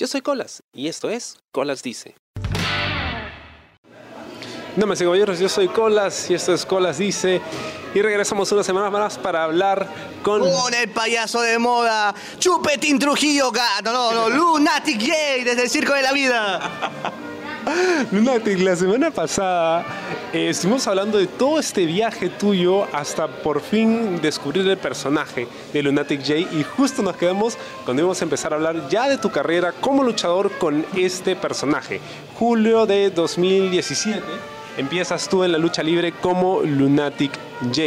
Yo soy Colas y esto es Colas Dice. me y caballeros, yo soy Colas y esto es Colas Dice. Y regresamos una semana más para hablar con... Con el payaso de moda, Chupetín Trujillo, gato, no, no, Lunatic Gay desde el Circo de la Vida. Lunatic, la semana pasada eh, estuvimos hablando de todo este viaje tuyo hasta por fin descubrir el personaje de Lunatic J y justo nos quedamos cuando íbamos a empezar a hablar ya de tu carrera como luchador con este personaje. Julio de 2017 empiezas tú en la lucha libre como Lunatic J.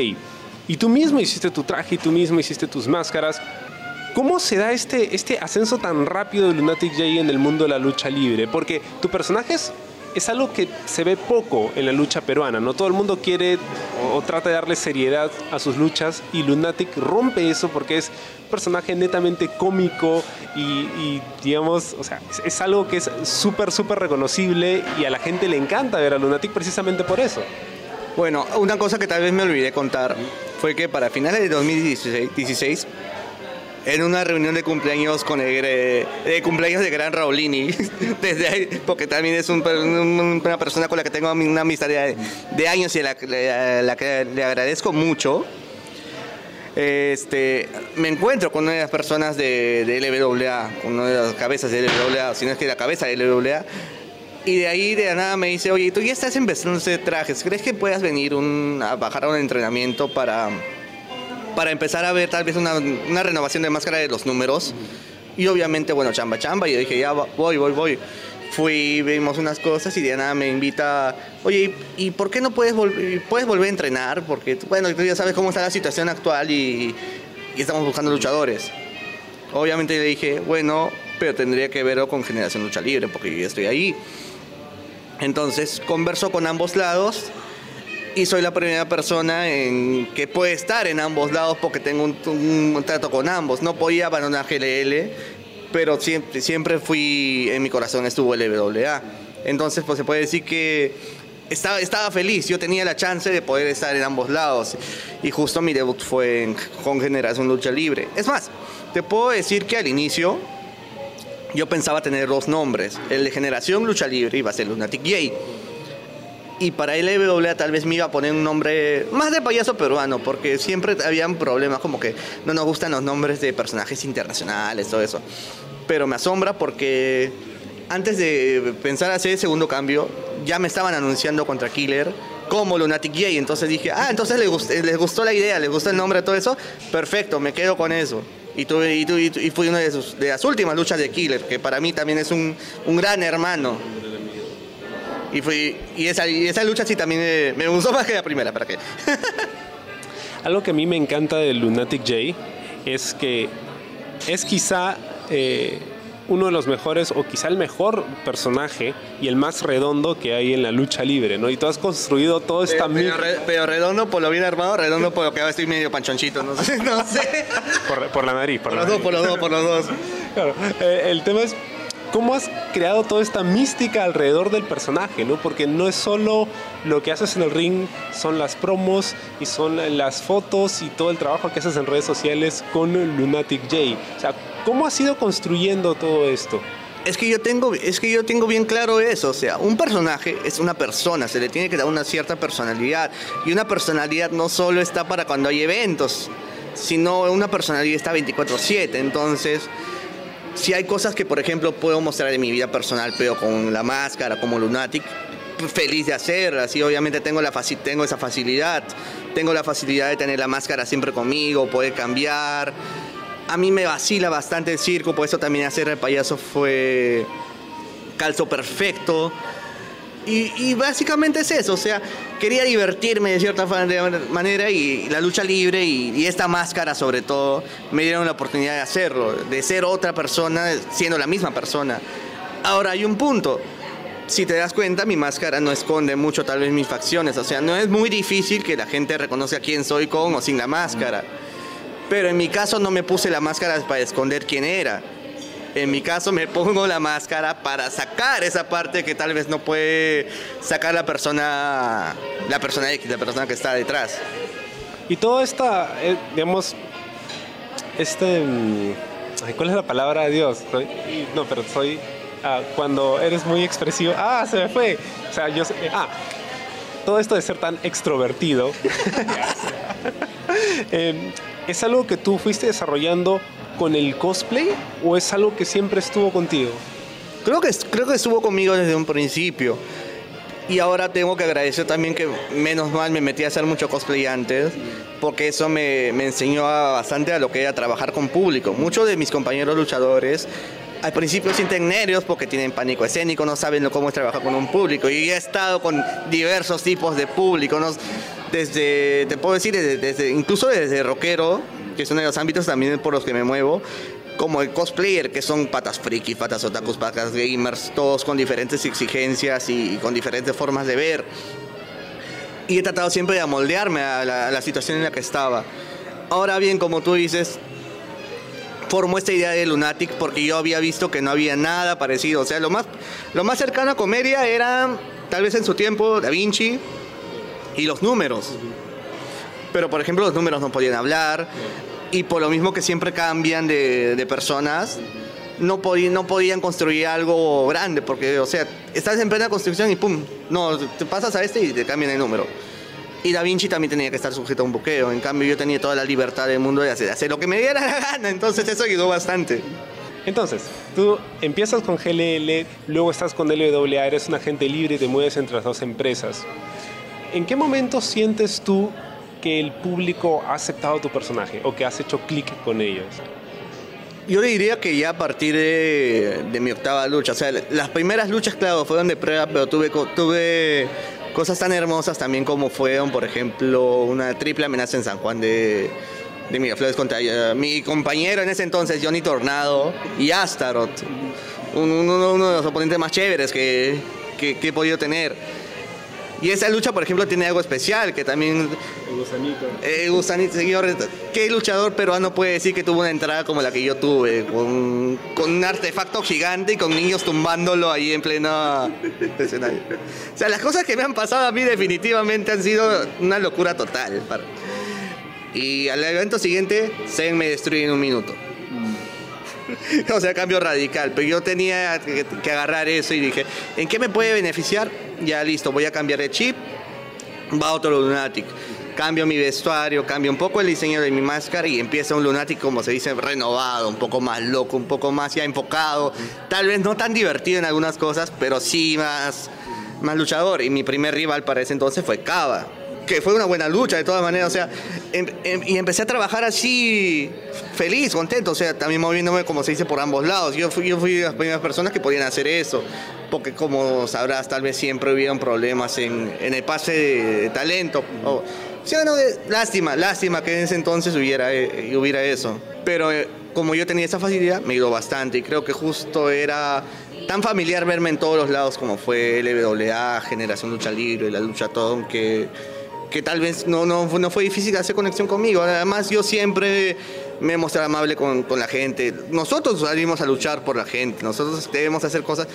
Y tú mismo hiciste tu traje y tú mismo hiciste tus máscaras. ¿Cómo se da este, este ascenso tan rápido de Lunatic J en el mundo de la lucha libre? Porque tu personaje es, es algo que se ve poco en la lucha peruana, ¿no? Todo el mundo quiere o, trata de darle seriedad a sus luchas y Lunatic rompe eso porque es un personaje netamente cómico y, digamos, o sea, es, algo que es súper, súper reconocible y a la gente le encanta ver a Lunatic precisamente por eso. Bueno, una cosa que tal vez me olvidé contar fue que para finales de 2016 en una reunión de cumpleaños con el de cumpleaños de Gran Raulini, desde ahí, porque también es una persona con la que tengo una amistad de, años y a la, que le agradezco mucho. Este, me encuentro con una de las personas de, de LWA, una de las cabezas de LWA, si no es que la cabeza de LWA, y de ahí de nada me dice, oye, tú ya estás empezando a hacer trajes, ¿crees que puedas venir a bajar a un entrenamiento para para empezar a ver tal vez una, renovación de máscara de los números. Y obviamente, bueno, chamba, chamba. Y yo dije, ya voy, voy, voy. Fui, vimos unas cosas y Diana me invita, oye, ¿y por qué no puedes, puedes volver a entrenar? Porque, bueno, tú ya sabes cómo está la situación actual y, y estamos buscando luchadores. Obviamente le dije, bueno, pero tendría que verlo con Generación Lucha Libre, porque yo ya estoy ahí. Entonces conversó con ambos lados y soy la primera persona en que puede estar en ambos lados porque tengo un, trato con ambos. No podía abandonar GLL, pero siempre, siempre fui, en mi corazón estuvo el LWA. Entonces, pues se puede decir que estaba, estaba feliz, yo tenía la chance de poder estar en ambos lados. Y justo mi debut fue con Generación Lucha Libre. Es más, te puedo decir que al inicio yo pensaba tener dos nombres. El de Generación Lucha Libre iba a ser Lunatic Gay y para LWA tal vez me iba a poner un nombre más de payaso peruano, porque siempre habían problemas como que no nos gustan los nombres de personajes internacionales, todo eso. Pero me asombra porque antes de pensar hacer el segundo cambio, ya me estaban anunciando contra Killer como Lunatic Gay, entonces dije, ah, entonces les gustó, les gustó la idea, les gustó el nombre, todo eso, perfecto, me quedo con eso. Y, tuve, y, y, fui una de, de las últimas luchas de Killer, que para mí también es un, un gran hermano. Y, fui, y, esa, y esa lucha sí también me, gustó más que la primera, ¿para qué? Algo que a mí me encanta de Lunatic J es que es quizá eh, uno de los mejores o quizá el mejor personaje y el más redondo que hay en la lucha libre, ¿no? Y tú has construido todo esta... Pero, pero, redondo por lo bien armado, redondo por lo que ahora estoy medio panchonchito, no sé. No sé. Por, la nariz, por, los dos, por los dos, por los dos. Claro, eh, el tema es ¿Cómo has creado toda esta mística alrededor del personaje? ¿no? Porque no es solo lo que haces en el ring, son las promos y son las fotos y todo el trabajo que haces en redes sociales con Lunatic J. O sea, ¿cómo has ido construyendo todo esto? Es que yo tengo, es que yo tengo bien claro eso, o sea, un personaje es una persona, se le tiene que dar una cierta personalidad y una personalidad no solo está para cuando hay eventos, sino una personalidad está 24/7, entonces si hay cosas que, por ejemplo, puedo mostrar en mi vida personal, pero con la máscara, como Lunatic, feliz de hacerlas y obviamente tengo, la tengo esa facilidad. Tengo la facilidad de tener la máscara siempre conmigo, poder cambiar. A mí me vacila bastante el circo, por eso también hacer el payaso fue calzo perfecto. Y, básicamente es eso, o sea, quería divertirme de cierta manera y la lucha libre y, esta máscara sobre todo me dieron la oportunidad de hacerlo, de ser otra persona siendo la misma persona. Ahora hay un punto, si te das cuenta mi máscara no esconde mucho tal vez mis facciones, o sea, no es muy difícil que la gente reconozca quién soy con o sin la máscara. Pero en mi caso no me puse la máscara para esconder quién era en mi caso me pongo la máscara para sacar esa parte que tal vez no puede sacar la persona, la persona X, la persona que está detrás. Y toda esta, eh, digamos, este, mm, ¿Cuál es la palabra de Dios? no, pero soy... Ah, cuando eres muy expresivo... Ah, se me fue. O sea, yo... Ah, todo esto de ser tan extrovertido. Em, ¿Es algo que tú fuiste desarrollando con el cosplay o es algo que siempre estuvo contigo? Creo que, creo que estuvo conmigo desde un principio. Y ahora tengo que agradecer también que menos mal me metí a hacer mucho cosplay antes, porque eso me, me enseñó bastante a lo que era trabajar con público. Muchos de mis compañeros luchadores al principio sienten nervios porque tienen pánico escénico, no saben cómo es trabajar con un público. Y he estado con diversos tipos de público, desde, te puedo decir, desde, incluso desde rockero, que uno de los ámbitos también por los que me muevo, como el cosplayer, que son patas frikis, patas otakus, patas gamers, todos con diferentes exigencias y, con diferentes formas de ver. Y he tratado siempre de amoldearme a la, a la situación en la que estaba. Ahora bien, como tú dices, formó esta idea de Lunatic porque yo había visto que no había nada parecido. O sea, lo más, lo más cercano a comedia era, tal vez en su tiempo, Da Vinci y los números. Pero, por ejemplo, los números no podían hablar y por lo mismo que siempre cambian de, personas, no, podían, no podían construir algo grande porque, o sea, estás en plena construcción y pum, no, te pasas a este y te cambian el número. Y Da Vinci también tenía que estar sujeto a un buqueo. En cambio, yo tenía toda la libertad del mundo de hacer, lo que me diera la gana. Entonces, eso ayudó bastante. Entonces, tú empiezas con GLL, luego estás con LWA, eres un agente libre y te mueves entre las dos empresas. ¿En qué momento sientes tú que el público ha aceptado tu personaje o que has hecho clic con ellos? Yo diría que ya a partir de, de, mi octava lucha, o sea, las primeras luchas, claro, fueron de prueba, pero tuve, tuve cosas tan hermosas también como fueron, por ejemplo, una triple amenaza en San Juan de, de Miraflores contra uh, mi compañero en ese entonces, Johnny Tornado, y Astaroth, uno, de los oponentes más chéveres que, que, que he podido tener. Y esa lucha, por ejemplo, tiene algo especial, que también... El gusanito. El gusanito, señor. ¿Qué luchador peruano puede decir que tuvo una entrada como la que yo tuve? Con, con un artefacto gigante y con niños tumbándolo ahí en pleno escenario. O sea, las cosas que me han pasado a mí definitivamente han sido una locura total. Y al evento siguiente, Zen me destruye en un minuto. o sea, cambio radical. Pero yo tenía que, agarrar eso y dije, ¿en qué me puede beneficiar? Ya listo, voy a cambiar de chip, va otro Lunatic. Cambio mi vestuario, cambio un poco el diseño de mi máscara y empieza un Lunatic, como se dice, renovado, un poco más loco, un poco más ya enfocado. Tal vez no tan divertido en algunas cosas, pero sí más, más luchador. Y mi primer rival para ese entonces fue Cava que fue una buena lucha de todas maneras, o sea, em, em, y empecé a trabajar así feliz, contento, o sea, también moviéndome como se dice por ambos lados. Yo fui, yo fui de las primeras personas que podían hacer eso, porque como sabrás, tal vez siempre hubieron problemas en, en el pase de, talento. O, sí, no, de, lástima, lástima que en ese entonces hubiera, eh, hubiera eso. Pero eh, como yo tenía esa facilidad, me ayudó bastante y creo que justo era tan familiar verme en todos los lados como fue LWA, Generación Lucha Libre, la Lucha Tom, que que tal vez no, no, no fue difícil hacer conexión conmigo. Además, yo siempre me mostré amable con, con, la gente. Nosotros salimos a luchar por la gente, nosotros debemos hacer cosas.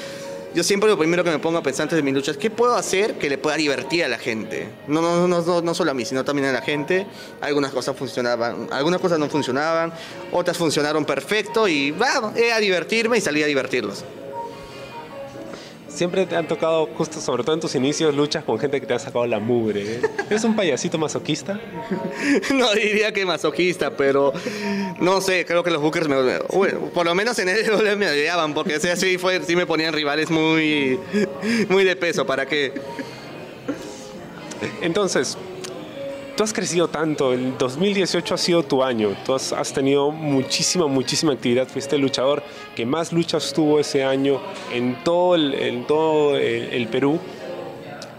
Yo siempre lo primero que me pongo a pensar antes de mis luchas es qué puedo hacer que le pueda divertir a la gente. No, no, no, no, no solo a mí, sino también a la gente. Algunas cosas funcionaban, algunas cosas no funcionaban, otras funcionaron perfecto y bueno, a divertirme y salí a divertirlos siempre te han tocado, justo sobre todo en tus inicios, luchas con gente que te ha sacado la mugre. ¿eh? ¿Eres un payasito masoquista? no diría que masoquista, pero no sé, creo que los bookers me. Bueno, por lo menos en el me odiaban, porque o sea, sí, fue, sí me ponían rivales muy, muy de peso. ¿Para qué? Entonces, tú has crecido tanto, el 2018 ha sido tu año, tú has, has, tenido muchísima, muchísima actividad, fuiste el luchador que más luchas tuvo ese año en todo el, en todo el, el Perú.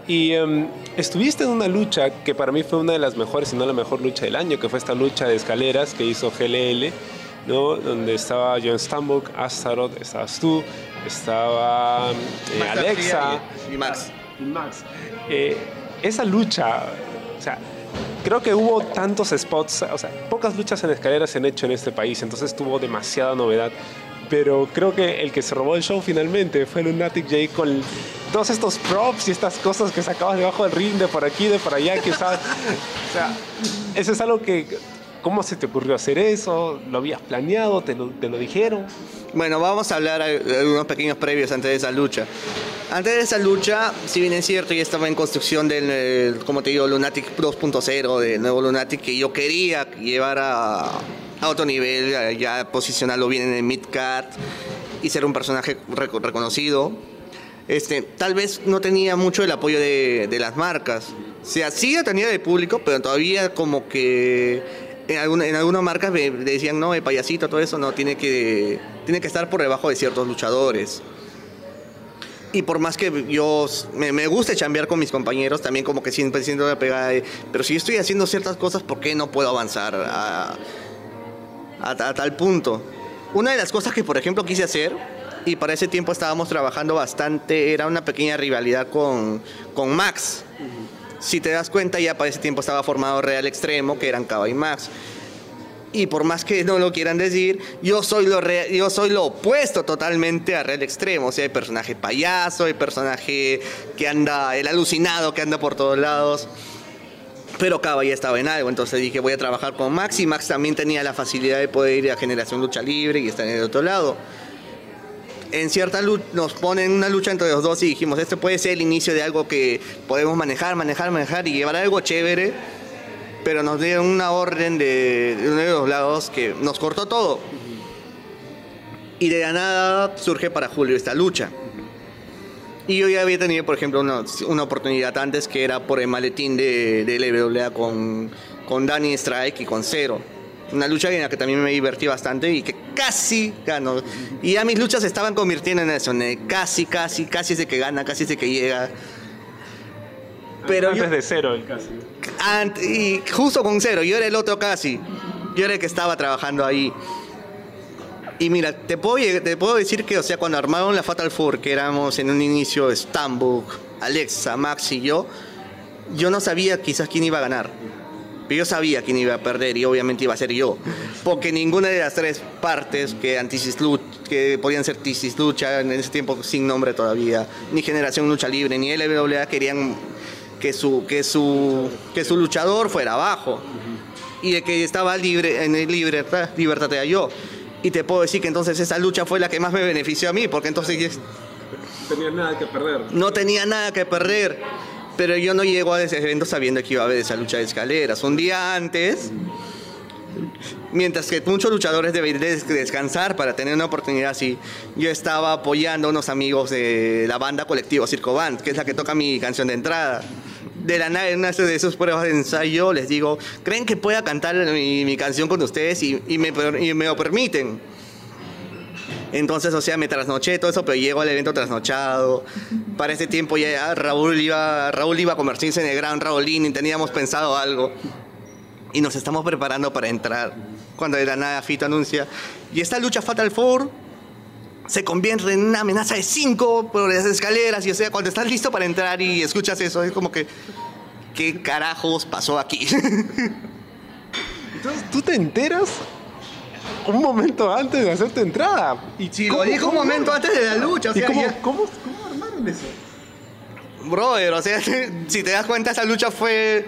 Y um, estuviste en una lucha que para mí fue una de las mejores, si no la mejor lucha del año, que fue esta lucha de escaleras que hizo GLL, ¿no? donde estaba John Stambuk, Astaroth, estabas tú, estaba eh, Alexa y Max. Y Max. Eh, esa lucha, o sea, creo que hubo tantos spots, o sea, pocas luchas en escaleras se han hecho en este país, entonces tuvo demasiada novedad. Pero creo que el que se robó el show finalmente fue Lunatic J con todos estos props y estas cosas que sacabas debajo del ring, de por aquí, de por allá, que sabes. o sea, eso es algo que ¿Cómo se te ocurrió hacer eso? ¿Lo habías planeado? ¿Te lo, te lo dijeron? Bueno, vamos a hablar de unos pequeños previos antes de esa lucha. Antes de esa lucha, si bien es cierto, ya estaba en construcción del, como te digo, Lunatic 2.0, del nuevo Lunatic que yo quería llevar a, a otro nivel, ya posicionarlo bien en el mid-card y ser un personaje reconocido. Este, tal vez no tenía mucho el apoyo de, de las marcas. O sea, sí tenía del público, pero todavía como que en, alguna, en algunas marcas me decían, no, el payasito, todo eso, no, tiene que, tiene que estar por debajo de ciertos luchadores. Y por más que yo me, me guste chambear con mis compañeros, también como que siempre siento la pegada de, pero si estoy haciendo ciertas cosas, ¿por qué no puedo avanzar a, a tal punto? Una de las cosas que, por ejemplo, quise hacer, y para ese tiempo estábamos trabajando bastante, era una pequeña rivalidad con, con Max. Si te das cuenta, ya para ese tiempo estaba formado Real Extremo, que eran Cava y Max. Y por más que no lo quieran decir, yo soy lo, yo soy lo opuesto totalmente a Real Extremo. O sea, el personaje payaso, el personaje que anda, el alucinado que anda por todos lados. Pero Cava ya estaba en algo, entonces dije voy a trabajar con Max y Max también tenía la facilidad de poder ir a Generación Lucha Libre y estar en el otro lado. En cierta lucha nos ponen una lucha entre los dos y dijimos, este puede ser el inicio de algo que podemos manejar, manejar, manejar y llevar algo chévere, pero nos dieron una orden de, de uno de los lados que nos cortó todo. Y de la nada surge para Julio esta lucha. Y yo ya había tenido, por ejemplo, una, una oportunidad antes que era por el maletín de, de LWA con, con Danny Strike y con Cero. Una lucha en la que también me divertí bastante y que casi ganó. Y ya mis luchas se estaban convirtiendo en eso, el casi, casi, casi es el que gana, casi es el que llega. Pero Antes yo- de cero el casi. Y justo con cero, yo era el otro casi. Yo era el que estaba trabajando ahí. Y mira, te puedo, te puedo decir que, o sea, cuando armaron la Fatal Four, que éramos en un inicio Stambuk, Alexa, Max y yo, yo no sabía quizás quién iba a ganar. Pero yo sabía quién iba a perder y obviamente iba a ser yo. Porque ninguna de las tres partes que, Antisis que podían ser Tisis Lucha, en ese tiempo sin nombre todavía, ni Generación Lucha Libre, ni LWA querían que su, que su, que su luchador fuera abajo. Y el que estaba libre, en el libertad, libertad era yo. Y te puedo decir que entonces esa lucha fue la que más me benefició a mí, porque entonces Tenías nada que perder. no tenía nada que perder. Pero yo no llego a ese evento sabiendo que iba a haber esa lucha de escaleras. Un día antes, mientras que muchos luchadores deberían des- descansar para tener una oportunidad así, yo estaba apoyando a unos amigos de la banda Colectivo Circo Band, que es la que toca mi canción de entrada. De la nada, en una de esas pruebas de ensayo, les digo, ¿creen que pueda cantar mi, canción con ustedes? Y me lo permiten. Entonces, o sea, me trasnoché todo eso, pero llego al evento trasnochado. Para ese tiempo ya Raúl iba, Raúl iba a convertirse en el gran Raulín y teníamos pensado algo. Y nos estamos preparando para entrar. Cuando de la nada Fito anuncia, y esta lucha Fatal Four se convierte en una amenaza de cinco por las escaleras. Y o sea, cuando estás listo para entrar y escuchas eso, es como que, ¿qué carajos pasó aquí? Entonces tú te enteras un momento antes de hacer tu entrada. Y Si lo ¿cómo- dijo un momento antes de la lucha, o ¿Y sea, cómo, ya- cómo, cómo armaron eso? Brother, o sea, si te das cuenta, esa lucha fue,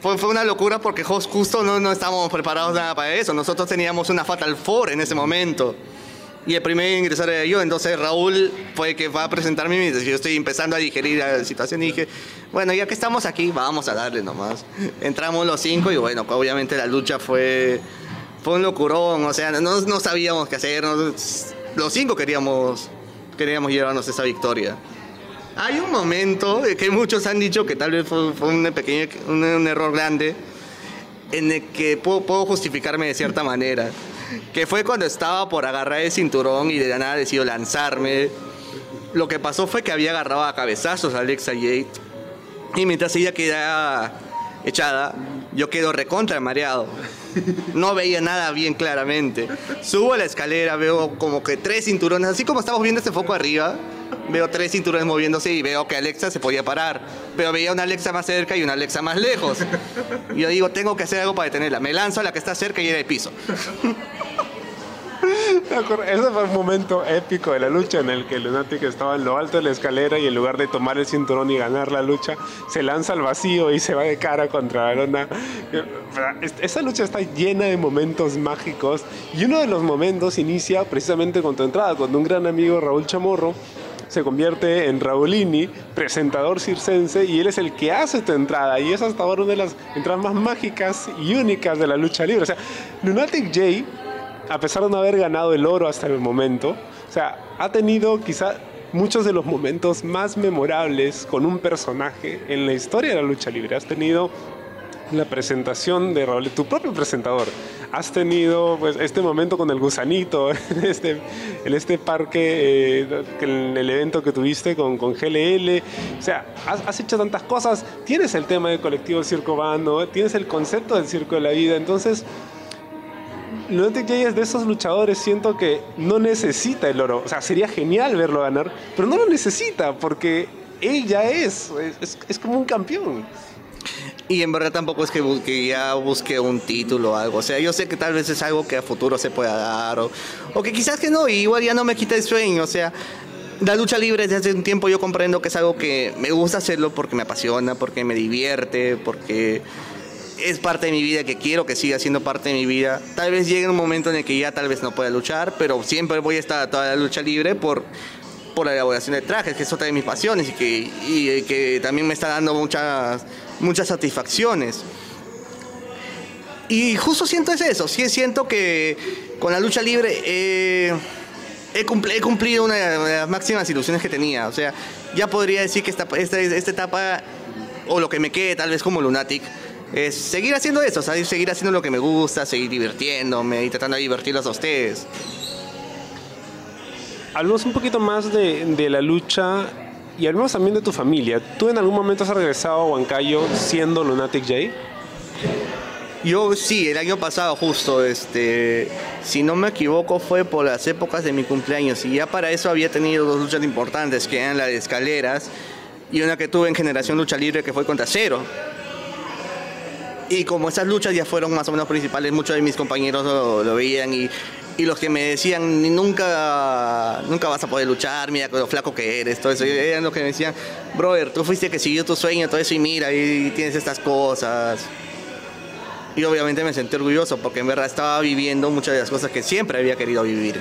fue, fue una locura porque justo no, no estábamos preparados nada para eso. Nosotros teníamos una Fatal Four en ese momento. Y el primer en ingresar era yo, entonces Raúl fue el que va a presentarme mientras yo estoy empezando a digerir la situación y dije, bueno, ya que estamos aquí, vamos a darle nomás. Entramos los cinco y bueno, obviamente la lucha fue, fue un locurón, o sea, no, no sabíamos qué hacer, no- los cinco queríamos, queríamos llevarnos esa victoria. Hay un momento que muchos han dicho que tal vez fue, fue un, pequeño, un, un error grande en el que puedo, puedo justificarme de cierta manera. Que fue cuando estaba por agarrar el cinturón y de nada decidió lanzarme. Lo que pasó fue que había agarrado a cabezazos a Alexa Jade. Y mientras ella quedaba echada, yo quedo recontra mareado. No veía nada bien claramente. Subo a la escalera, veo como que tres cinturones, así como estamos viendo este foco arriba. Veo tres cinturones moviéndose y veo que Alexa se podía parar. Pero veía una Alexa más cerca y una Alexa más lejos. Yo digo, tengo que hacer algo para detenerla. Me lanzo a la que está cerca y era el piso. Ese fue un momento épico de la lucha en el que Lunatic estaba en lo alto de la escalera y en lugar de tomar el cinturón y ganar la lucha, se lanza al vacío y se va de cara contra la lona. Esa lucha está llena de momentos mágicos y uno de los momentos inicia precisamente con tu entrada, cuando un gran amigo Raúl Chamorro se convierte en Raulini, presentador circense, y él es el que hace tu entrada. Y es hasta ahora una de las entradas más mágicas y únicas de la lucha libre. O sea, Lunatic J, a pesar de no haber ganado el oro hasta el momento, o sea, ha tenido quizá muchos de los momentos más memorables con un personaje en la historia de la lucha libre. Has tenido la presentación de tu propio presentador. Has tenido pues, este momento con el gusanito en este, en este parque, eh, en el evento que tuviste con, con GLL. O sea, has, hecho tantas cosas. Tienes el tema del colectivo Circo Bando, tienes el concepto del circo de la vida. Entonces, Lunatic J es de esos luchadores, siento que no necesita el oro. O sea, sería genial verlo ganar, pero no lo necesita porque él ya es, es, es como un campeón. Y en verdad tampoco es que, ya busque un título o algo. O sea, yo sé que tal vez es algo que a futuro se pueda dar. O, o que quizás que no, y igual ya no me quita el sueño. O sea, la lucha libre desde hace un tiempo yo comprendo que es algo que me gusta hacerlo porque me apasiona, porque me divierte, porque es parte de mi vida, que quiero que siga siendo parte de mi vida. Tal vez llegue un momento en el que ya tal vez no pueda luchar, pero siempre voy a estar toda la lucha libre por, por la elaboración de trajes, que es otra de mis pasiones y que, y que también me está dando muchas muchas satisfacciones. Y justo siento es eso, sí siento que con la lucha libre he, cumplido una de las máximas ilusiones que tenía. O sea, ya podría decir que esta, esta, esta etapa, o lo que me quede tal vez como Lunatic, es seguir haciendo eso, seguir haciendo lo que me gusta, seguir divirtiéndome y tratando de divertirlos a ustedes. Hablamos un poquito más de, de la lucha y hablemos también de tu familia. ¿Tú en algún momento has regresado a Huancayo siendo Lunatic J? Yo sí, el año pasado justo, este, si no me equivoco fue por las épocas de mi cumpleaños y ya para eso había tenido dos luchas importantes que eran la de escaleras y una que tuve en Generación Lucha Libre que fue contra Cero. Y como esas luchas ya fueron más o menos principales, muchos de mis compañeros lo veían y y los que me decían, nunca, nunca vas a poder luchar, mira lo flaco que eres, todo eso, eran los que me decían, brother, tú fuiste que siguió tu sueño, todo eso, y mira, y tienes estas cosas. Y obviamente me sentí orgulloso porque en verdad estaba viviendo muchas de las cosas que siempre había querido vivir.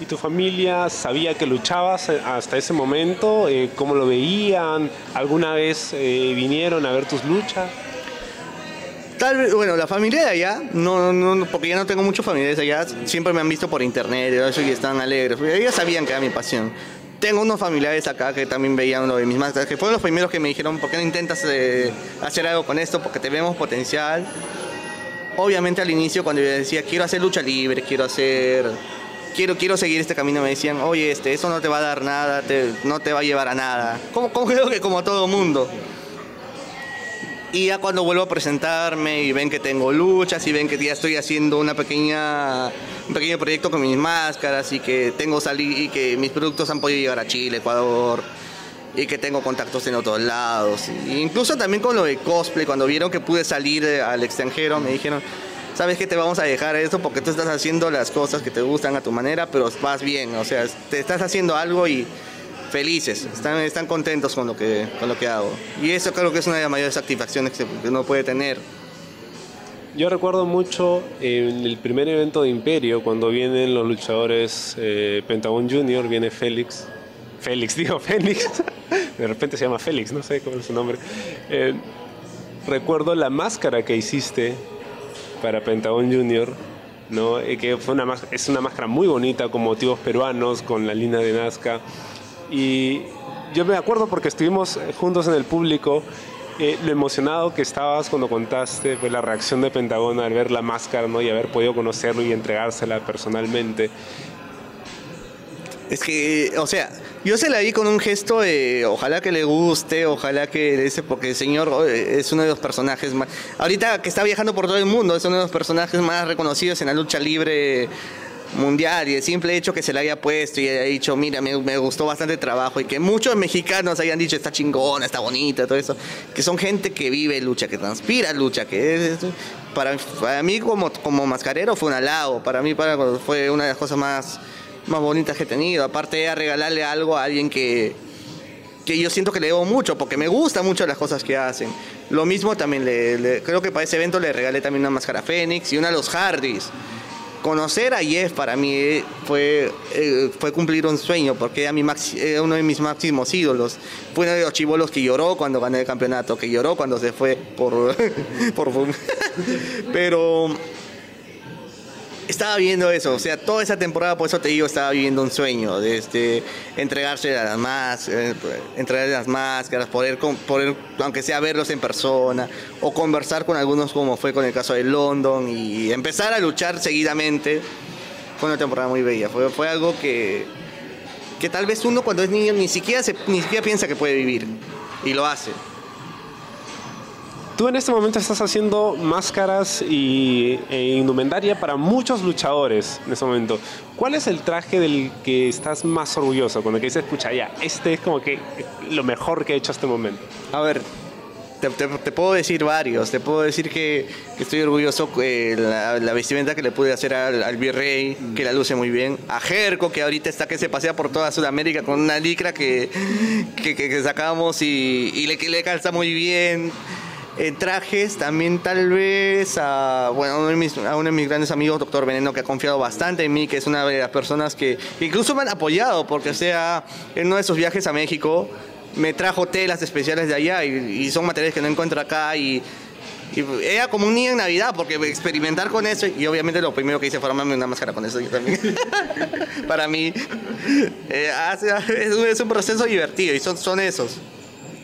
¿Y tu familia sabía que luchabas hasta ese momento? Eh, ¿Cómo lo veían? ¿Alguna vez eh, vinieron a ver tus luchas? Tal vez, bueno, la familia de allá, no, no, porque ya no tengo muchos familiares allá, siempre me han visto por internet y están alegres. Ellos sabían que era mi pasión. Tengo unos familiares acá que también veían uno de mis máscaras, que fueron los primeros que me dijeron, ¿por qué no intentas eh, hacer algo con esto? Porque te vemos potencial. Obviamente al inicio cuando yo decía, quiero hacer lucha libre, quiero hacer... Quiero, quiero seguir este camino, me decían, oye, este, eso no te va a dar nada, no te va a llevar a nada. Como, creo que como todo mundo. Y ya cuando vuelvo a presentarme y ven que tengo luchas y ven que ya estoy haciendo una pequeña, un pequeño proyecto con mis máscaras y que tengo salir y que mis productos han podido llegar a Chile, Ecuador y que tengo contactos en otros lados. incluso también con lo de cosplay, cuando vieron que pude salir al extranjero, me dijeron, sabes que te vamos a dejar esto porque tú estás haciendo las cosas que te gustan a tu manera, pero vas bien, o sea, te estás haciendo algo y felices, están, están contentos con lo, que, con lo que hago. Y eso creo que es una de las mayores satisfacciones que uno puede tener. Yo recuerdo mucho en el primer evento de Imperio, cuando vienen los luchadores eh, Pentagon Junior, viene Félix. Félix, digo Félix. de repente se llama Félix, no sé cómo es su nombre. Eh, recuerdo la máscara que hiciste para Pentagon Junior, ¿no? que fue una, es una máscara muy bonita con motivos peruanos, con la línea de Nazca. Y yo me acuerdo porque estuvimos juntos en el público, eh, lo emocionado que estabas cuando contaste pues, la reacción de Pentagón al ver la máscara ¿no? y haber podido conocerlo y entregársela personalmente. Es que, o sea, yo se la vi con un gesto de ojalá que le guste, ojalá que ese, porque el señor es uno de los personajes más. Ahorita que está viajando por todo el mundo, es uno de los personajes más reconocidos en la lucha libre mundial y el simple hecho que se le haya puesto y haya dicho, mira, me, gustó bastante el trabajo y que muchos mexicanos hayan dicho, está chingona, está bonita, todo eso, que son gente que vive lucha, que transpira lucha, que para, para mí como, como mascarero fue un halago, para mí para, fue una de las cosas más, más bonitas que he tenido, aparte de regalarle algo a alguien que, que yo siento que le debo mucho, porque me gustan mucho las cosas que hacen. Lo mismo también, le, creo que para ese evento le regalé también una máscara Fénix y una de los Hardys. Conocer a Jeff para mí eh, fue, eh, fue cumplir un sueño, porque era mi uno de mis máximos ídolos. Fue uno de los chivolos que lloró cuando gané el campeonato, que lloró cuando se fue por... por Pero estaba viendo eso, o sea, toda esa temporada, por eso te digo, estaba viviendo un sueño, de este, entregarse a las máscaras, entregar las máscaras, poder, poder, aunque sea verlos en persona, o conversar con algunos como fue con el caso de London, y empezar a luchar seguidamente. Fue una temporada muy bella, fue, fue algo que, que tal vez uno cuando es niño ni siquiera, se, ni siquiera piensa que puede vivir, y lo hace. Tú en este momento estás haciendo máscaras y, e indumentaria para muchos luchadores en este momento. ¿Cuál es el traje del que estás más orgulloso? Cuando que dices, escucha, ya, este es como que lo mejor que he hecho hasta este momento. A ver, te, puedo decir varios. Te puedo decir que, estoy orgulloso de la, vestimenta que le pude hacer al, virrey, que la luce muy bien. A Jerko, que ahorita está que se pasea por toda Sudamérica con una licra que, que, sacamos y, y le, le calza muy bien en trajes, también tal vez a, bueno, uno de mis, a uno de mis grandes amigos, doctor Veneno, que ha confiado bastante en mí, que es una de las personas que incluso me han apoyado, porque sea, en uno de esos viajes a México me trajo telas especiales de allá y, son materiales que no encuentro acá y, era como un niño en Navidad, porque experimentar con eso, y obviamente lo primero que hice fue armarme una máscara con eso yo también. Para mí, eh, es, un, proceso divertido y son, son esos.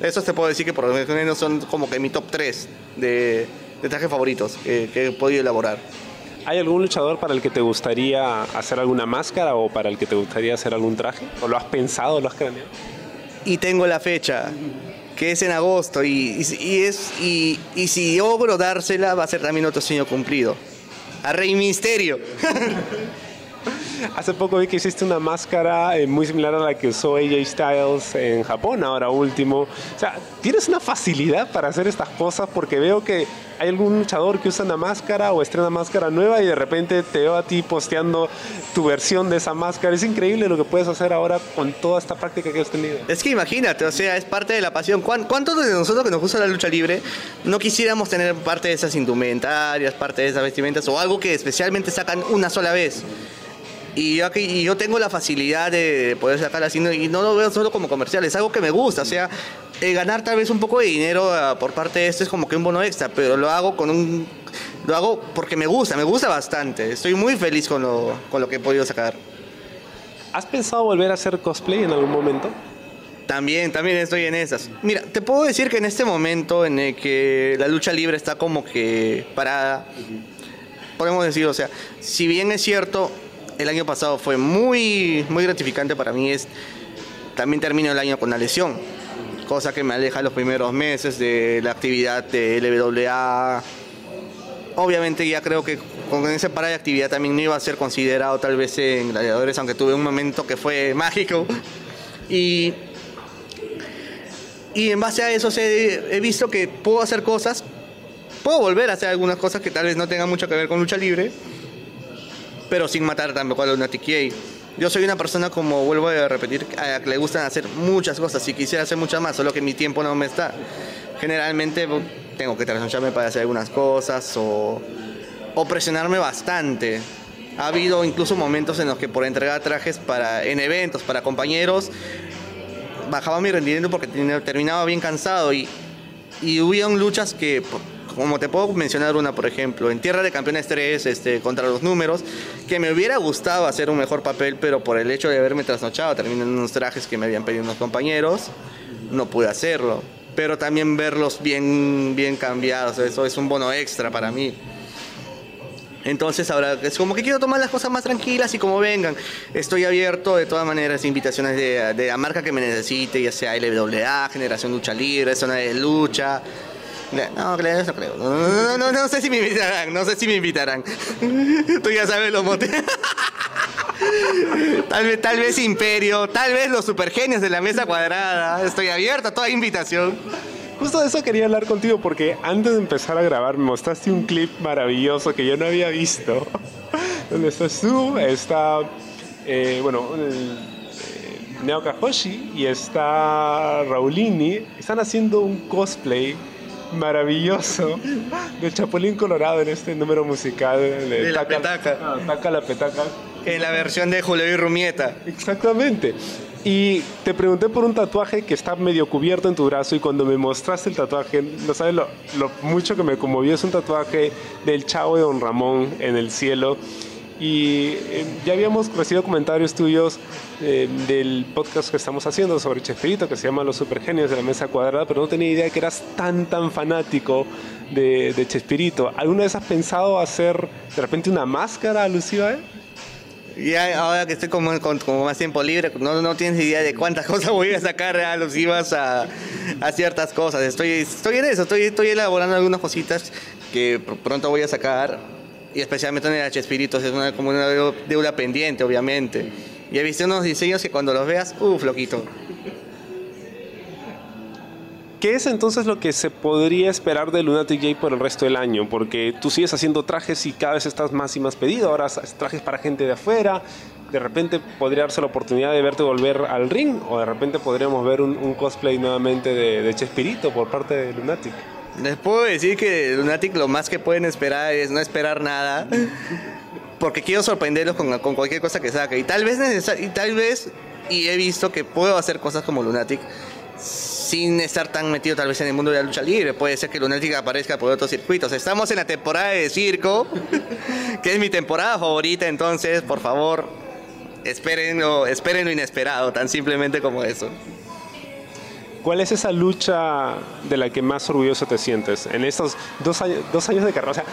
Eso te puedo decir que por lo menos son como que mi top 3 de, trajes favoritos que, he podido elaborar. ¿Hay algún luchador para el que te gustaría hacer alguna máscara o para el que te gustaría hacer algún traje? ¿O lo has pensado, lo has craneado? Y tengo la fecha, que es en agosto, y, es, y, y si logro dársela va a ser también otro sueño cumplido. A Rey Misterio. Hace poco vi que hiciste una máscara eh, muy similar a la que usó AJ Styles en Japón, ahora último. O sea, tienes una facilidad para hacer estas cosas porque veo que hay algún luchador que usa una máscara o estrena máscara nueva y de repente te veo a ti posteando tu versión de esa máscara. Es increíble lo que puedes hacer ahora con toda esta práctica que has tenido. Es que imagínate, o sea, es parte de la pasión. ¿Cuántos de nosotros que nos gusta la lucha libre no quisiéramos tener parte de esas indumentarias, parte de esas vestimentas o algo que especialmente sacan una sola vez? Y yo, aquí, yo tengo la facilidad de poder sacar así, y no lo veo solo como comercial, es algo que me gusta, o sea, eh, ganar tal vez un poco de dinero ah, por parte de esto es como que un bono extra, pero lo hago con un... Lo hago porque me gusta, me gusta bastante, estoy muy feliz con lo, con lo que he podido sacar. ¿Has pensado volver a hacer cosplay en algún momento? También, también estoy en esas. Mira, te puedo decir que en este momento en el que la lucha libre está como que parada, podemos decir, o sea, si bien es cierto, el año pasado fue muy, muy gratificante para mí. Es, también termino el año con una lesión, cosa que me aleja los primeros meses de la actividad de LWA. Obviamente ya creo que con ese par de actividad también no iba a ser considerado tal vez en gladiadores, aunque tuve un momento que fue mágico. Y, y en base a eso he visto que puedo hacer cosas, puedo volver a hacer algunas cosas que tal vez no tengan mucho que ver con lucha libre pero sin matar tampoco a una TKA. Yo soy una persona, como vuelvo a repetir, a que le gustan hacer muchas cosas y quisiera hacer muchas más, solo que mi tiempo no me está. Generalmente tengo que trasnocharme para hacer algunas cosas o, o presionarme bastante. Ha habido incluso momentos en los que por entregar trajes para, en eventos para compañeros bajaba mi rendimiento porque terminaba bien cansado y, y hubieron luchas que como te puedo mencionar una, por ejemplo, en Tierra de Campeones 3, este, contra los números, que me hubiera gustado hacer un mejor papel, pero por el hecho de haberme trasnochado, terminando unos trajes que me habían pedido unos compañeros, no pude hacerlo. Pero también verlos bien, bien cambiados, eso es un bono extra para mí. Entonces ahora es como que quiero tomar las cosas más tranquilas y como vengan. Estoy abierto de todas maneras invitaciones de, de la marca que me necesite, ya sea LWA, Generación Lucha Libre, Zona de Lucha, no, creo, no creo. No, no, no, sé si me invitarán, no sé si me invitarán. Tú ya sabes los motes. Tal vez, tal vez Imperio, tal vez los supergenios de la mesa cuadrada. Estoy abierto a toda invitación. justo de eso quería hablar contigo porque antes de empezar a grabar me mostraste un clip maravilloso que yo no había visto. Donde estás tú, está, eh, bueno, eh, Neo Kahoshi y está Raulini. Están haciendo un cosplay maravilloso de Chapulín Colorado en este número musical de, la petaca. Ah, taca la petaca. En la versión de Julio y Rumieta. Exactamente. Y te pregunté por un tatuaje que está medio cubierto en tu brazo y cuando me mostraste el tatuaje, no sabes lo, lo mucho que me conmovió, es un tatuaje del chavo de Don Ramón en el cielo. Y eh, ya habíamos recibido comentarios tuyos eh, del podcast que estamos haciendo sobre Chespirito, que se llama Los Supergenios de la Mesa Cuadrada, pero no tenía idea que eras tan, tan fanático de, de Chespirito. ¿Alguna vez has pensado hacer de repente una máscara alusiva a él? Ya ahora que estoy como, con, más tiempo libre, no, no tienes idea de cuántas cosas voy a sacar alusivas a, a ciertas cosas. Estoy, estoy en eso, estoy, estoy elaborando algunas cositas que pronto voy a sacar. Y especialmente en el H-Espíritus es una, como una deuda pendiente, obviamente. Y he visto unos diseños que cuando los veas, uff, loquito. ¿Qué es entonces lo que se podría esperar de Lunatic J por el resto del año? Porque tú sigues haciendo trajes y cada vez estás más y más pedido. Ahora trajes para gente de afuera. De repente podría darse la oportunidad de verte volver al ring. O de repente podríamos ver un, cosplay nuevamente de, de Chespirito por parte de Lunatic. Les puedo decir que Lunatic lo más que pueden esperar es no esperar nada. Porque quiero sorprenderlos con, con cualquier cosa que saque. Y tal vez y tal vez, y he visto que puedo hacer cosas como Lunatic sin estar tan metido tal vez en el mundo de la lucha libre. Puede ser que Lunatic aparezca por otros circuitos. Estamos en la temporada de circo, que es mi temporada favorita, entonces, por favor, esperen lo inesperado, tan simplemente como eso. ¿Cuál es esa lucha de la que más orgulloso te sientes en estos dos años, de carrera? O sea,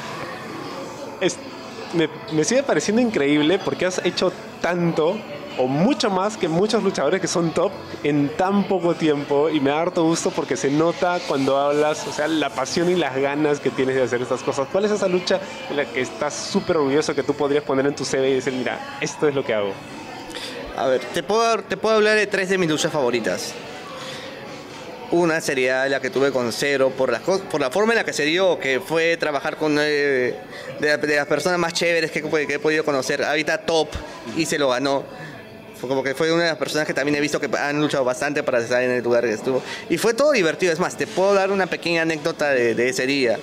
me, me sigue pareciendo increíble porque has hecho tanto o mucho más que muchos luchadores que son top en tan poco tiempo y me da harto gusto porque se nota cuando hablas, o sea, la pasión y las ganas que tienes de hacer estas cosas. ¿Cuál es esa lucha en la que estás súper orgulloso que tú podrías poner en tu CV y decir, mira, esto es lo que hago? A ver, te puedo, te puedo hablar de tres de mis luchas favoritas. Una sería la que tuve con Cero por la, por la forma en la que se dio, que fue trabajar con eh, de, las personas más chéveres que, que he podido conocer. Ahorita top y se lo ganó como que fue una de las personas que también he visto que han luchado bastante para estar en el lugar que estuvo. Y fue todo divertido. Es más, te puedo dar una pequeña anécdota de, ese día.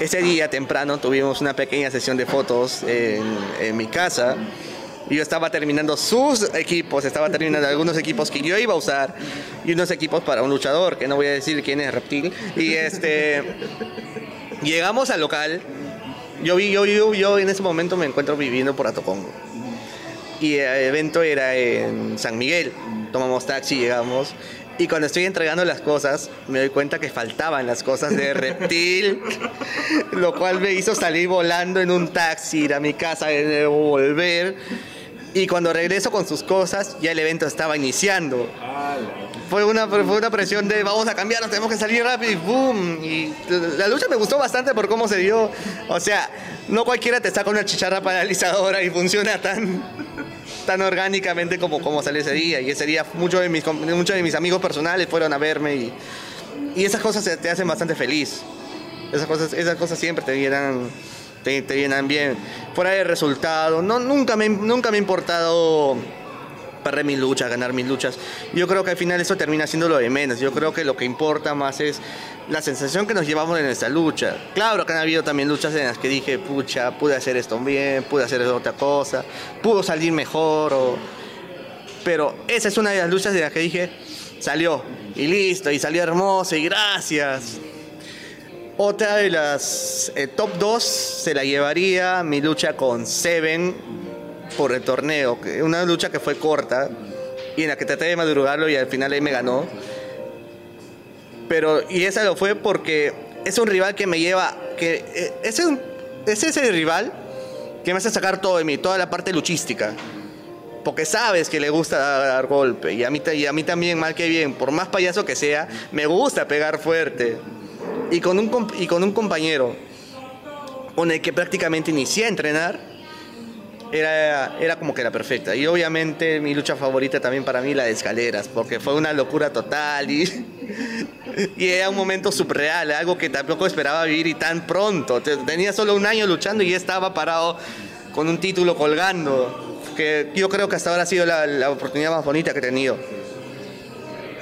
Ese día temprano tuvimos una pequeña sesión de fotos en, mi casa. Yo estaba terminando sus equipos, estaba terminando algunos equipos que yo iba a usar y unos equipos para un luchador, que no voy a decir quién es Reptil. Y este llegamos al local. Yo vi, yo, yo, yo en ese momento me encuentro viviendo por Atocongo y el evento era en San Miguel. Tomamos taxi, llegamos. Y cuando estoy entregando las cosas, me doy cuenta que faltaban las cosas de reptil, lo cual me hizo salir volando en un taxi, ir a mi casa, volver. Y cuando regreso con sus cosas, ya el evento estaba iniciando. Fue una, fue una presión de vamos a cambiarnos, tenemos que salir rápido y boom. Y la lucha me gustó bastante por cómo se dio. O sea, no cualquiera te saca una chicharra paralizadora y funciona tan, tan orgánicamente como, como salió ese día. Y ese día muchos de mis, de mis amigos personales fueron a verme y, y esas cosas te hacen bastante feliz. Esas cosas, esas cosas siempre te llenan, te, te llenan bien. Fuera de resultado, no, nunca, me, nunca me ha importado perder mis luchas, ganar mis luchas. Yo creo que al final eso termina siendo lo de menos. Yo creo que lo que importa más es la sensación que nos llevamos de nuestra lucha. Claro que han habido también luchas en las que dije, pucha, pude hacer esto bien, pude hacer otra cosa, pudo salir mejor. Pero esa es una de las luchas de las que dije, salió y listo, y salió hermoso y gracias. Otra de las eh, top 2 se la llevaría mi lucha con Seven por el torneo. Una lucha que fue corta y en la que traté de madrugarlo y al final ahí me ganó. Pero, y esa lo fue porque es un rival que me lleva, que eh, es, un, es ese rival que me hace sacar todo de mí, toda la parte luchística. Porque sabes que le gusta dar golpe. Y a, mí, y a mí también, mal que bien, por más payaso que sea, me gusta pegar fuerte. Y con un, y con un compañero con el que prácticamente inicié a entrenar, era, era como que la perfecta. Y obviamente mi lucha favorita también para mí la de escaleras, porque fue una locura total y y era un momento subreal, algo que tampoco esperaba vivir y tan pronto. Tenía solo un año luchando y ya estaba parado con un título colgando, que yo creo que hasta ahora ha sido la, la oportunidad más bonita que he tenido.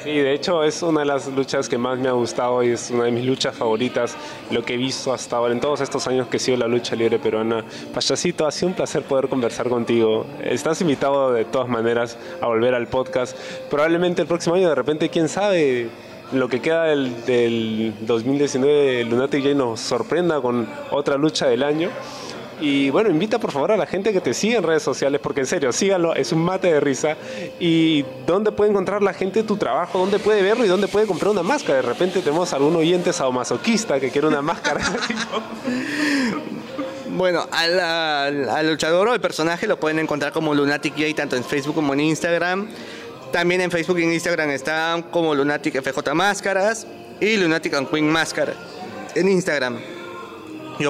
Sí, de hecho es una de las luchas que más me ha gustado y es una de mis luchas favoritas, lo que he visto hasta ahora en todos estos años que he sido la lucha libre peruana. Pachacito, ha sido un placer poder conversar contigo. Estás invitado de todas maneras a volver al podcast. Probablemente el próximo año, de repente, quién sabe, lo que queda del, del 2019, Lunatic J nos sorprenda con otra lucha del año. Y bueno, invita por favor a la gente que te siga en redes sociales, porque en serio, síganlo, es un mate de risa. ¿Y dónde puede encontrar la gente tu trabajo? ¿Dónde puede verlo y dónde puede comprar una máscara? De repente tenemos algún oyente sadomasoquista que quiere una máscara. Bueno, al, al, luchador o el personaje lo pueden encontrar como Lunatic J tanto en Facebook como en Instagram. También en Facebook y en Instagram están como Lunatic FJ Máscaras y Lunatic and Queen Máscara en Instagram.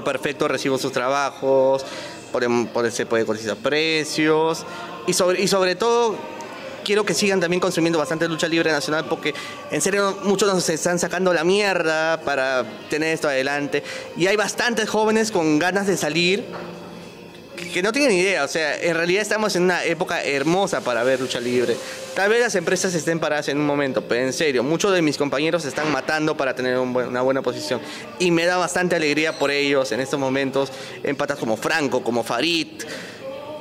Perfecto recibo sus trabajos, por, por se puede cotizar precios. Y sobre, y sobre todo quiero que sigan también consumiendo bastante lucha libre nacional porque en serio muchos nos están sacando la mierda para tener esto adelante. Y hay bastantes jóvenes con ganas de salir que no tienen idea, o sea, en realidad estamos en una época hermosa para ver lucha libre. Tal vez las empresas estén paradas en un momento, pero en serio, muchos de mis compañeros se están matando para tener una buena posición. Y me da bastante alegría por ellos en estos momentos, en patas como Franco, como Farid,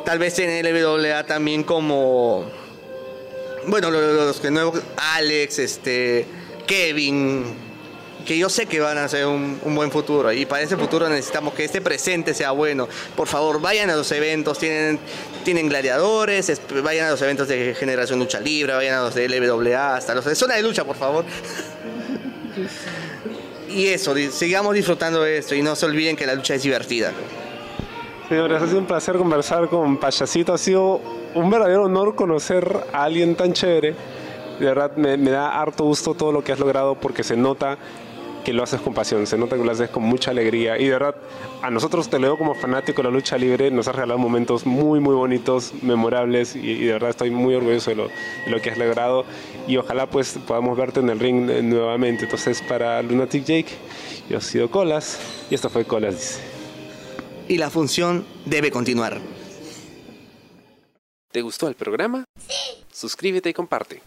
tal vez en LWA también como, bueno, los, los nuevos, Alex, este, Kevin, que yo sé que van a ser un, buen futuro y para ese futuro necesitamos que este presente sea bueno. Por favor, vayan a los eventos, tienen, tienen gladiadores, vayan a los eventos de Generación Lucha Libre, vayan a los de LWA, hasta los de Zona de Lucha, por favor. y eso, sigamos disfrutando de esto y no se olviden que la lucha es divertida. Señores, ha sido un placer conversar con Payasito, ha sido un verdadero honor conocer a alguien tan chévere. De verdad me, me da harto gusto todo lo que has logrado porque se nota que lo haces con pasión, se nota que lo haces con mucha alegría y de verdad a nosotros te leo como fanático de la lucha libre, nos has regalado momentos muy muy bonitos, memorables y, de verdad estoy muy orgulloso de lo, de lo, que has logrado y ojalá pues podamos verte en el ring nuevamente. Entonces para Lunatic Jake, yo he sido Colas y esto fue Colas dice. Y la función debe continuar. ¿Te gustó el programa? Sí. Suscríbete y comparte.